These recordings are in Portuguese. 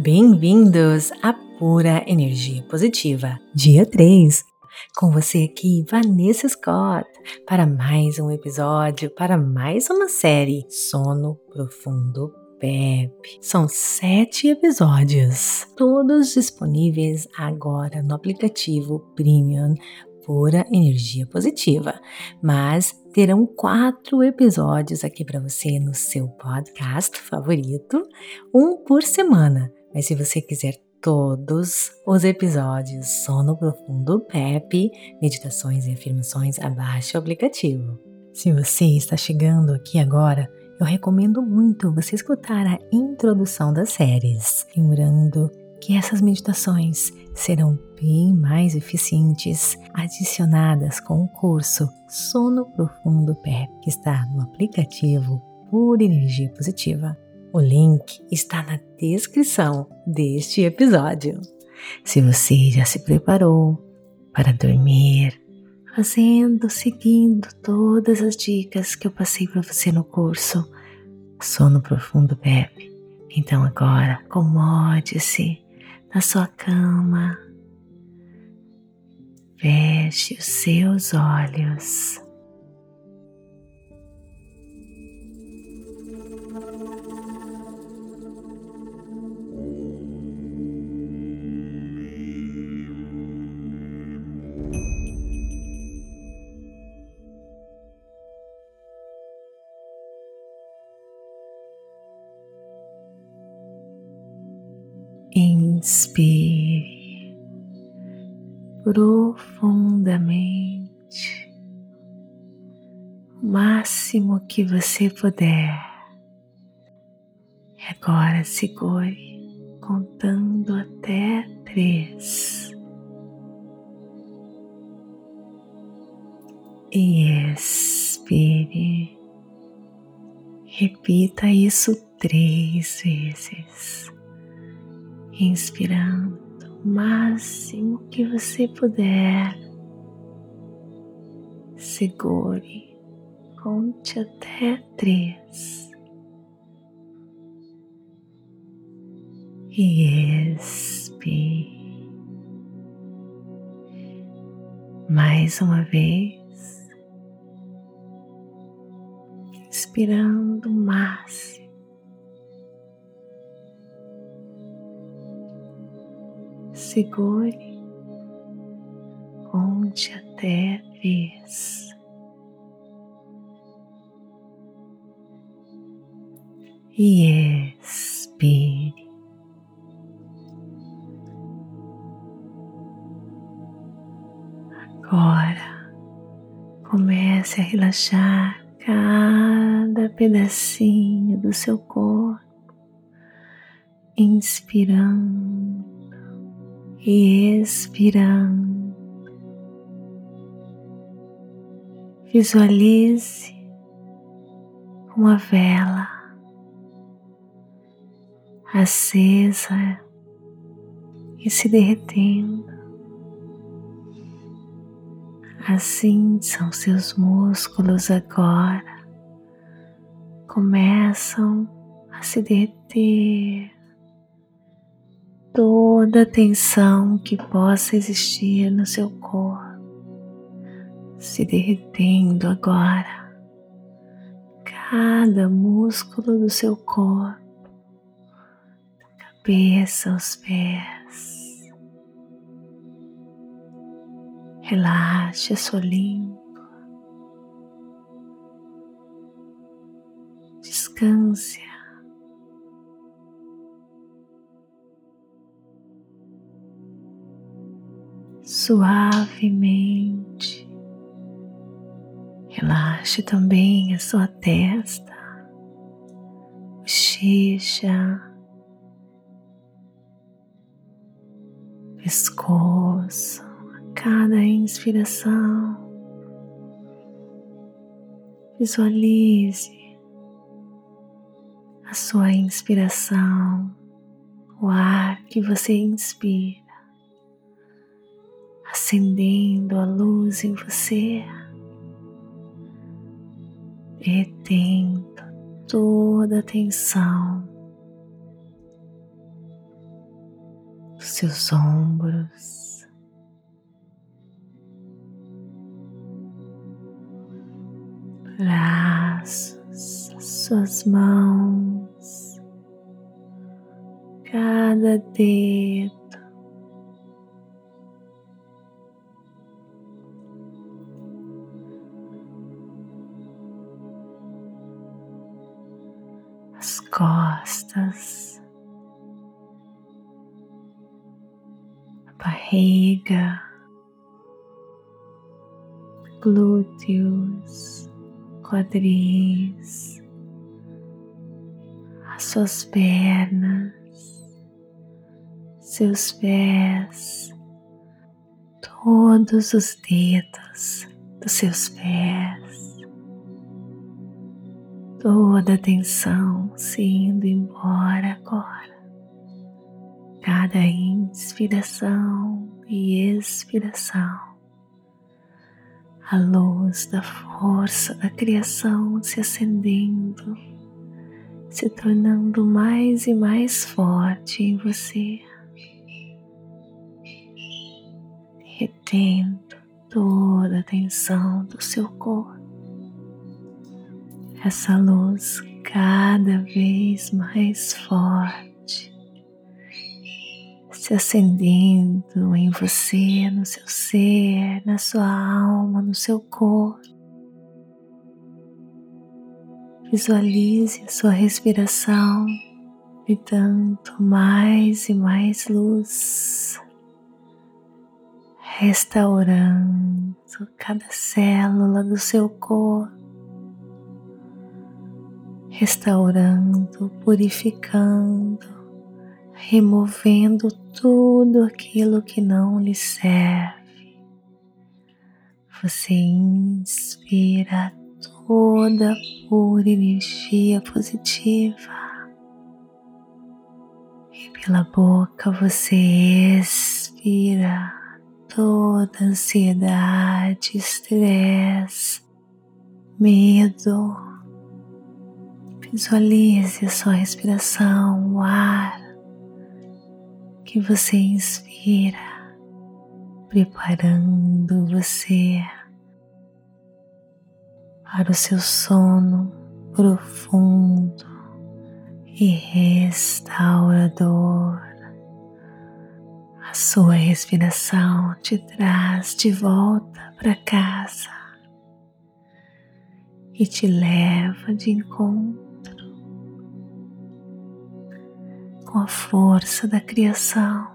Bem-vindos à Pura Energia Positiva, dia 3. Com você aqui, Vanessa Scott, para mais um episódio, para mais uma série Sono Profundo PEP. São sete episódios, todos disponíveis agora no aplicativo Premium Pura Energia Positiva, mas terão quatro episódios aqui para você no seu podcast favorito, um por semana. Mas se você quiser todos os episódios Sono Profundo PEP, meditações e afirmações, abaixe o aplicativo. Se você está chegando aqui agora, eu recomendo muito você escutar a introdução das séries, lembrando que essas meditações serão bem mais eficientes adicionadas com o curso Sono Profundo PEP, que está no aplicativo Pura Energia Positiva. O link está na descrição deste episódio. Se você já se preparou para dormir, fazendo, seguindo todas as dicas que eu passei para você no curso Sono Profundo PEP, então agora acomode-se na sua cama, feche os seus olhos. Inspire profundamente o máximo que você puder. Agora segure contando até três. E expire. Repita isso três vezes inspirando o máximo que você puder. Segure, conte até três e expire. Mais uma vez, inspirando o máximo segure, conte até três. E expire. Agora comece a relaxar cada pedacinho do seu corpo, inspirando e expirando. Visualize uma vela acesa e se derretendo. Assim são seus músculos agora, começam a se derreter toda a tensão que possa existir no seu corpo se derretendo agora, cada músculo do seu corpo, da cabeça aos pés. Relaxe a sua língua. Descanse suavemente. Relaxe também a sua testa, bochecha, pescoço, a cada inspiração. Visualize a sua inspiração, o ar que você inspira acendendo a luz em você, retendo toda a tensão seus ombros, braços, suas mãos, cada dedo. Quadris, as suas pernas, seus pés, todos os dedos dos seus pés, toda a tensão se indo embora agora. Cada inspiração e expiração, a luz da força da criação se acendendo, se tornando mais e mais forte em você, retendo toda a tensão do seu corpo. Essa luz cada vez mais forte se acendendo em você, no seu ser, na sua alma, no seu corpo. Visualize a sua respiração tanto mais e mais luz, restaurando cada célula do seu corpo, restaurando, purificando, removendo tudo aquilo que não lhe serve. Você inspira toda pura energia positiva. E pela boca você expira toda ansiedade, estresse, medo. Visualize a sua respiração, o ar que você inspira, preparando você para o seu sono profundo e restaurador. A sua respiração te traz de volta para casa e te leva de encontro com a força da criação,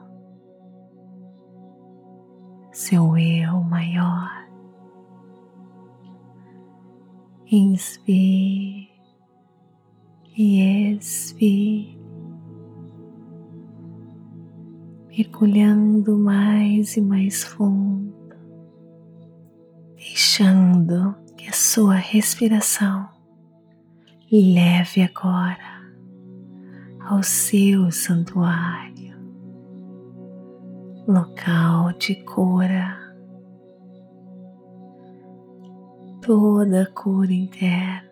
seu eu maior. Inspire e expire, mergulhando mais e mais fundo, deixando que a sua respiração leve agora ao seu santuário, local de cura, toda cura interna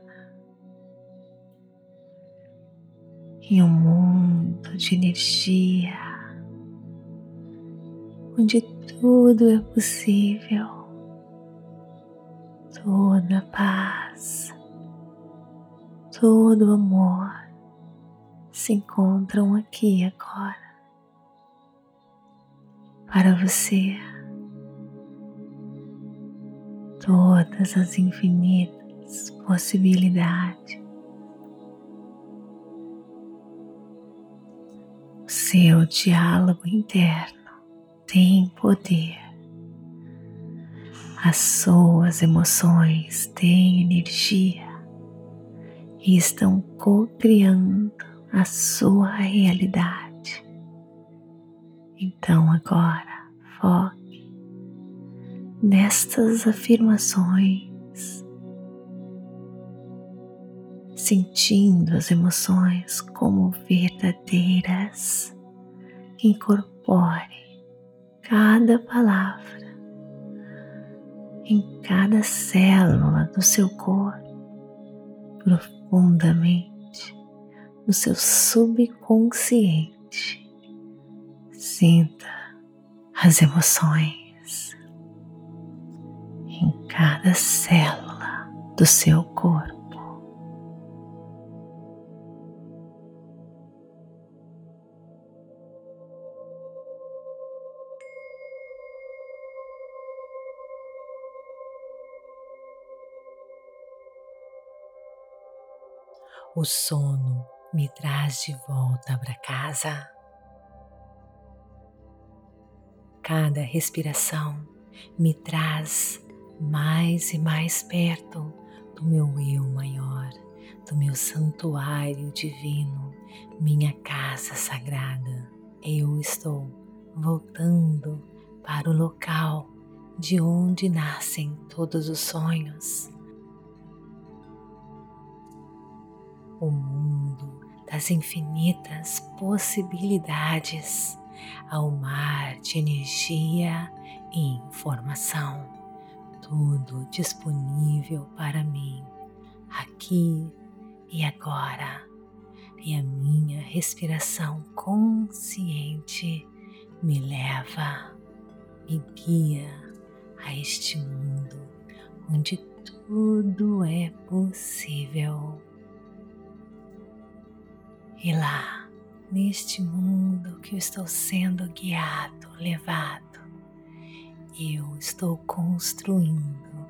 em um mundo de energia onde tudo é possível, toda paz, todo amor se encontram aqui agora para você. Todas as infinitas possibilidades. O seu diálogo interno tem poder. As suas emoções têm energia e estão co-criando a sua realidade. Então agora foque nestas afirmações, sentindo as emoções como verdadeiras. Incorpore cada palavra em cada célula do seu corpo profundamente no seu subconsciente, Sinta as emoções em cada célula do seu corpo. O sono me traz de volta para casa. Cada respiração me traz mais e mais perto do meu eu maior, do meu santuário divino, minha casa sagrada. Eu estou voltando para o local de onde nascem todos os sonhos o mundo das infinitas possibilidades ao mar de energia e informação, tudo disponível para mim aqui e agora. E a minha respiração consciente me leva, me guia a este mundo onde tudo é possível. E lá, neste mundo que eu estou sendo guiado, levado, eu estou construindo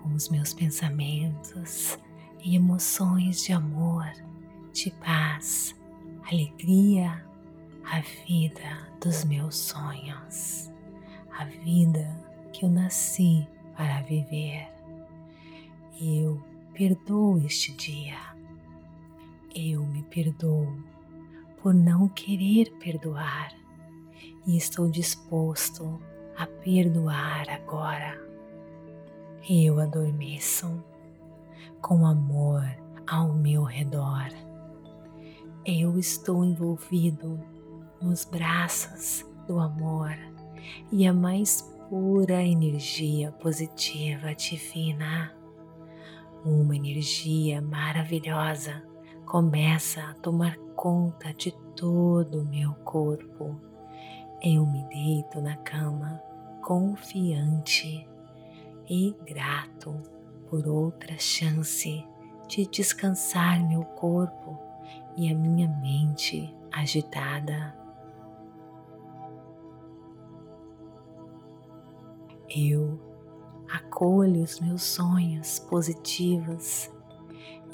com os meus pensamentos e emoções de amor, de paz, alegria, a vida dos meus sonhos, a vida que eu nasci para viver. Eu perdoo este dia eu me perdoo por não querer perdoar e estou disposto a perdoar agora. Eu adormeço com amor ao meu redor. Eu estou envolvido nos braços do amor e a mais pura energia positiva divina, uma energia maravilhosa começa a tomar conta de todo o meu corpo. Eu me deito na cama confiante e grato por outra chance de descansar meu corpo e a minha mente agitada. Eu acolho os meus sonhos positivos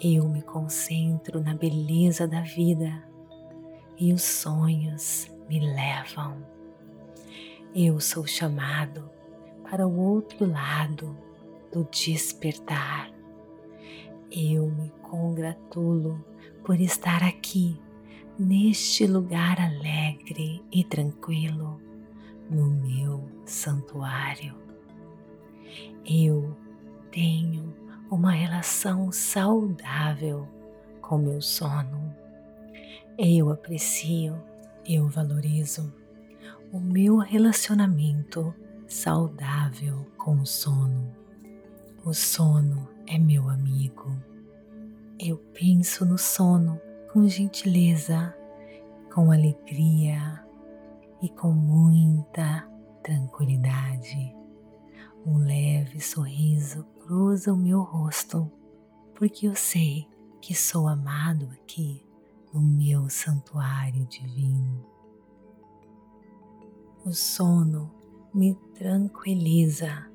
eu me concentro na beleza da vida e os sonhos me levam. Eu sou chamado para o outro lado do despertar. Eu me congratulo por estar aqui, neste lugar alegre e tranquilo, no meu santuário. Eu tenho uma relação saudável com meu sono. Eu aprecio, eu valorizo o meu relacionamento saudável com o sono. O sono é meu amigo. Eu penso no sono com gentileza, com alegria e com muita tranquilidade. Um leve sorriso cruza o meu rosto, porque eu sei que sou amado aqui no meu santuário divino. O sono me tranquiliza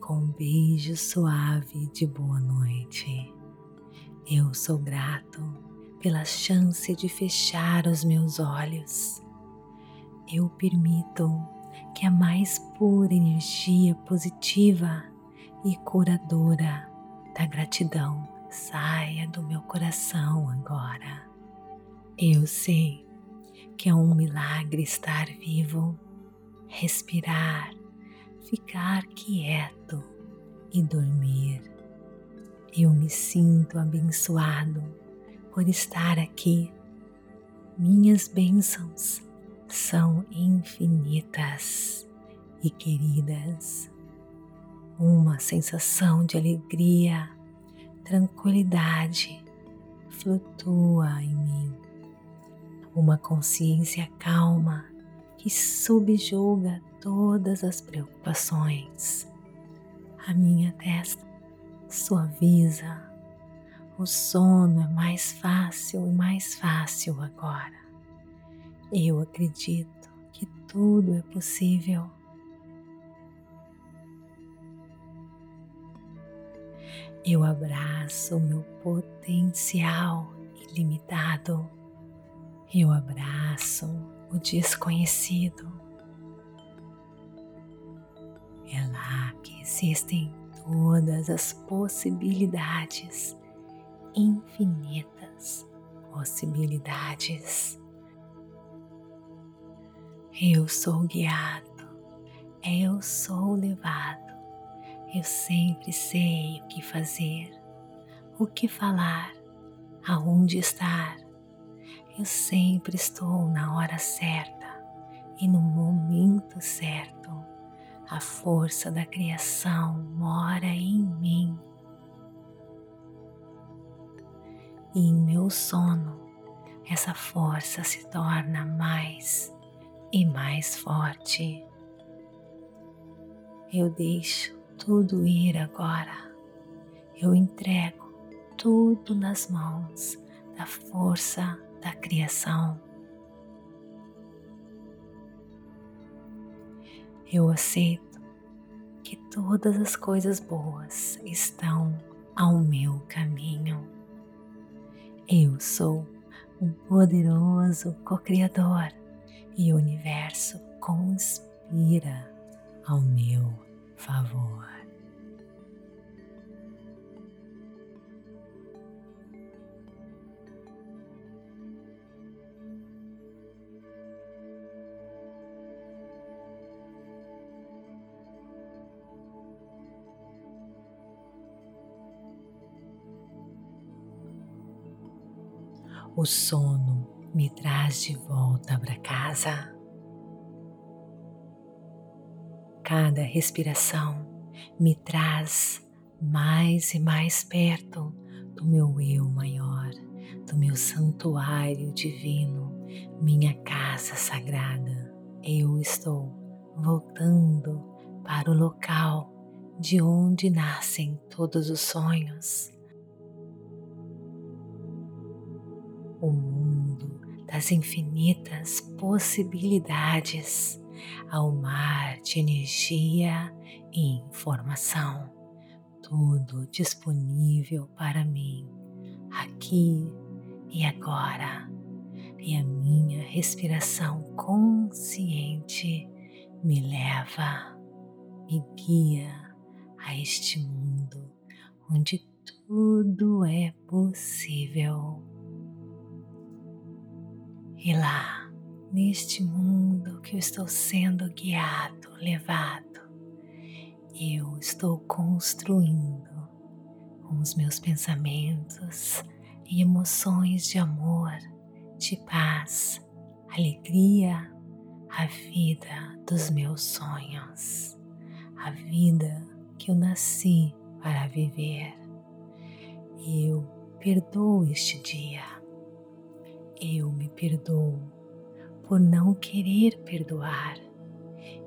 com um beijo suave de boa noite. Eu sou grato pela chance de fechar os meus olhos. Eu permito que a mais pura energia positiva e curadora da gratidão saia do meu coração agora. Eu sei que é um milagre estar vivo, respirar, ficar quieto e dormir. Eu me sinto abençoado por estar aqui. Minhas bênçãos são infinitas e queridas uma sensação de alegria, tranquilidade flutua em mim. Uma consciência calma que subjuga todas as preocupações. A minha testa suaviza. O sono é mais fácil e mais fácil agora. Eu acredito que tudo é possível. Eu abraço o meu potencial ilimitado. Eu abraço o desconhecido. É lá que existem todas as possibilidades, infinitas possibilidades. Eu sou guiado, eu sou levado, eu sempre sei o que fazer, o que falar, aonde estar. Eu sempre estou na hora certa e no momento certo. A força da criação mora em mim. E em meu sono, essa força se torna mais e mais forte. Eu deixo tudo ir agora. Eu entrego tudo nas mãos da força da criação. Eu aceito que todas as coisas boas estão ao meu caminho. Eu sou um poderoso co-criador e o universo conspira ao meu favor. O sono me traz de volta para casa. Cada respiração me traz mais e mais perto do meu eu maior, do meu santuário divino, minha casa sagrada. Eu estou voltando para o local de onde nascem todos os sonhos o mundo das infinitas possibilidades ao mar de energia e informação, tudo disponível para mim aqui e agora. E a minha respiração consciente me leva, me guia a este mundo onde tudo é possível. E lá, neste mundo que eu estou sendo guiado, levado, eu estou construindo com os meus pensamentos e emoções de amor, de paz, alegria, a vida dos meus sonhos, a vida que eu nasci para viver. Eu perdoo este dia eu me perdoo por não querer perdoar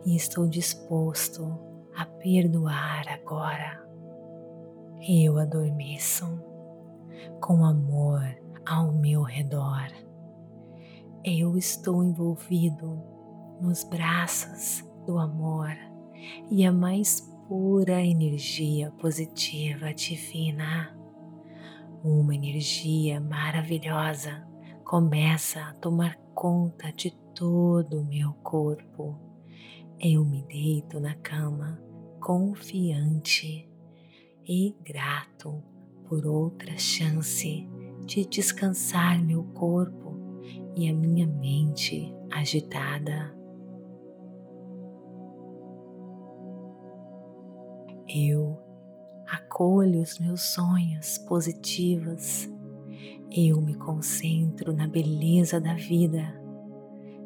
e estou disposto a perdoar agora. Eu adormeço com amor ao meu redor. Eu estou envolvido nos braços do amor e a mais pura energia positiva divina, uma energia maravilhosa começa a tomar conta de todo o meu corpo. Eu me deito na cama confiante e grato por outra chance de descansar meu corpo e a minha mente agitada. Eu acolho os meus sonhos positivos eu me concentro na beleza da vida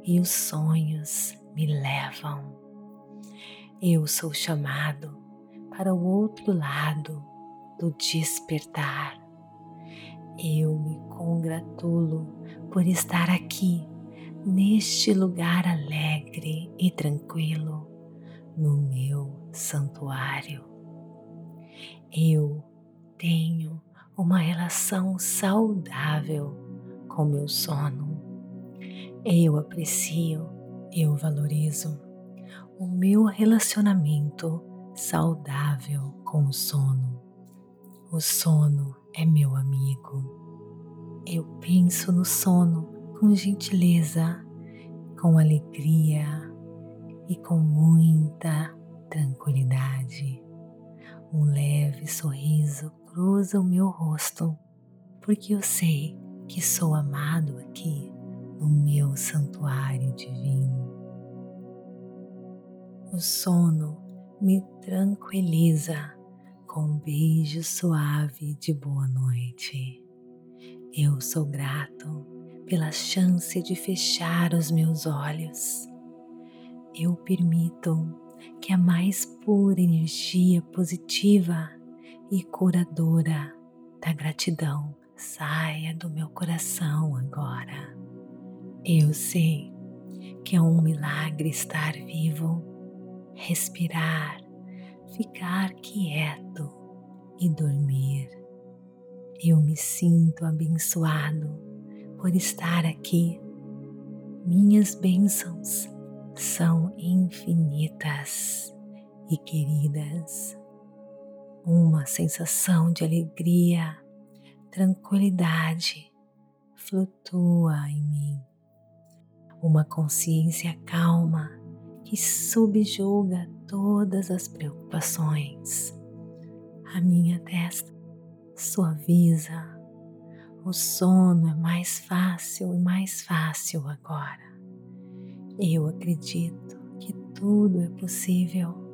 e os sonhos me levam. Eu sou chamado para o outro lado do despertar. Eu me congratulo por estar aqui neste lugar alegre e tranquilo, no meu santuário. Eu tenho uma relação saudável com meu sono. Eu aprecio, eu valorizo o meu relacionamento saudável com o sono. O sono é meu amigo. Eu penso no sono com gentileza, com alegria e com muita tranquilidade. Um leve sorriso cruza o meu rosto, porque eu sei que sou amado aqui no meu santuário divino. O sono me tranquiliza com um beijo suave de boa noite. Eu sou grato pela chance de fechar os meus olhos. Eu permito que a mais pura energia positiva e curadora da gratidão saia do meu coração agora. Eu sei que é um milagre estar vivo, respirar, ficar quieto e dormir. Eu me sinto abençoado por estar aqui. Minhas bênçãos são infinitas e queridas. Uma sensação de alegria, tranquilidade flutua em mim. Uma consciência calma que subjuga todas as preocupações. A minha testa suaviza o sono é mais fácil e mais fácil agora. Eu acredito que tudo é possível.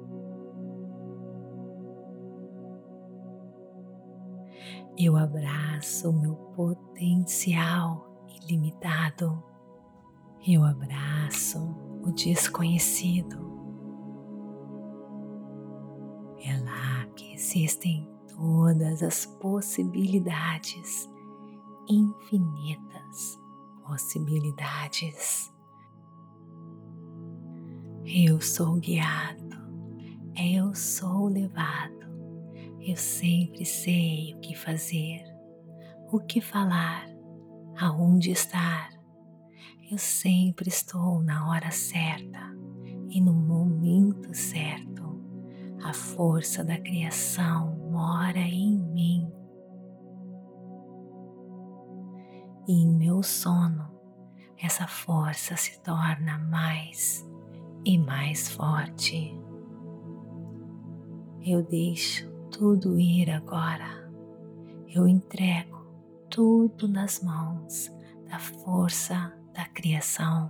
Eu abraço o meu potencial ilimitado. Eu abraço o desconhecido. É lá que existem todas as possibilidades infinitas possibilidades. Eu sou guiado, eu sou levado, eu sempre sei o que fazer, o que falar, aonde estar. Eu sempre estou na hora certa e no momento certo. A força da criação mora em mim e em meu sono essa força se torna mais e mais forte. Eu deixo tudo ir agora. Eu entrego tudo nas mãos da força da criação.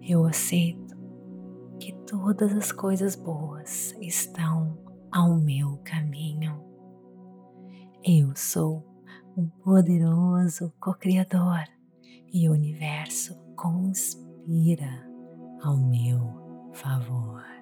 Eu aceito que todas as coisas boas estão ao meu caminho. Eu sou um poderoso co-criador e o universo conspira ao meu favor.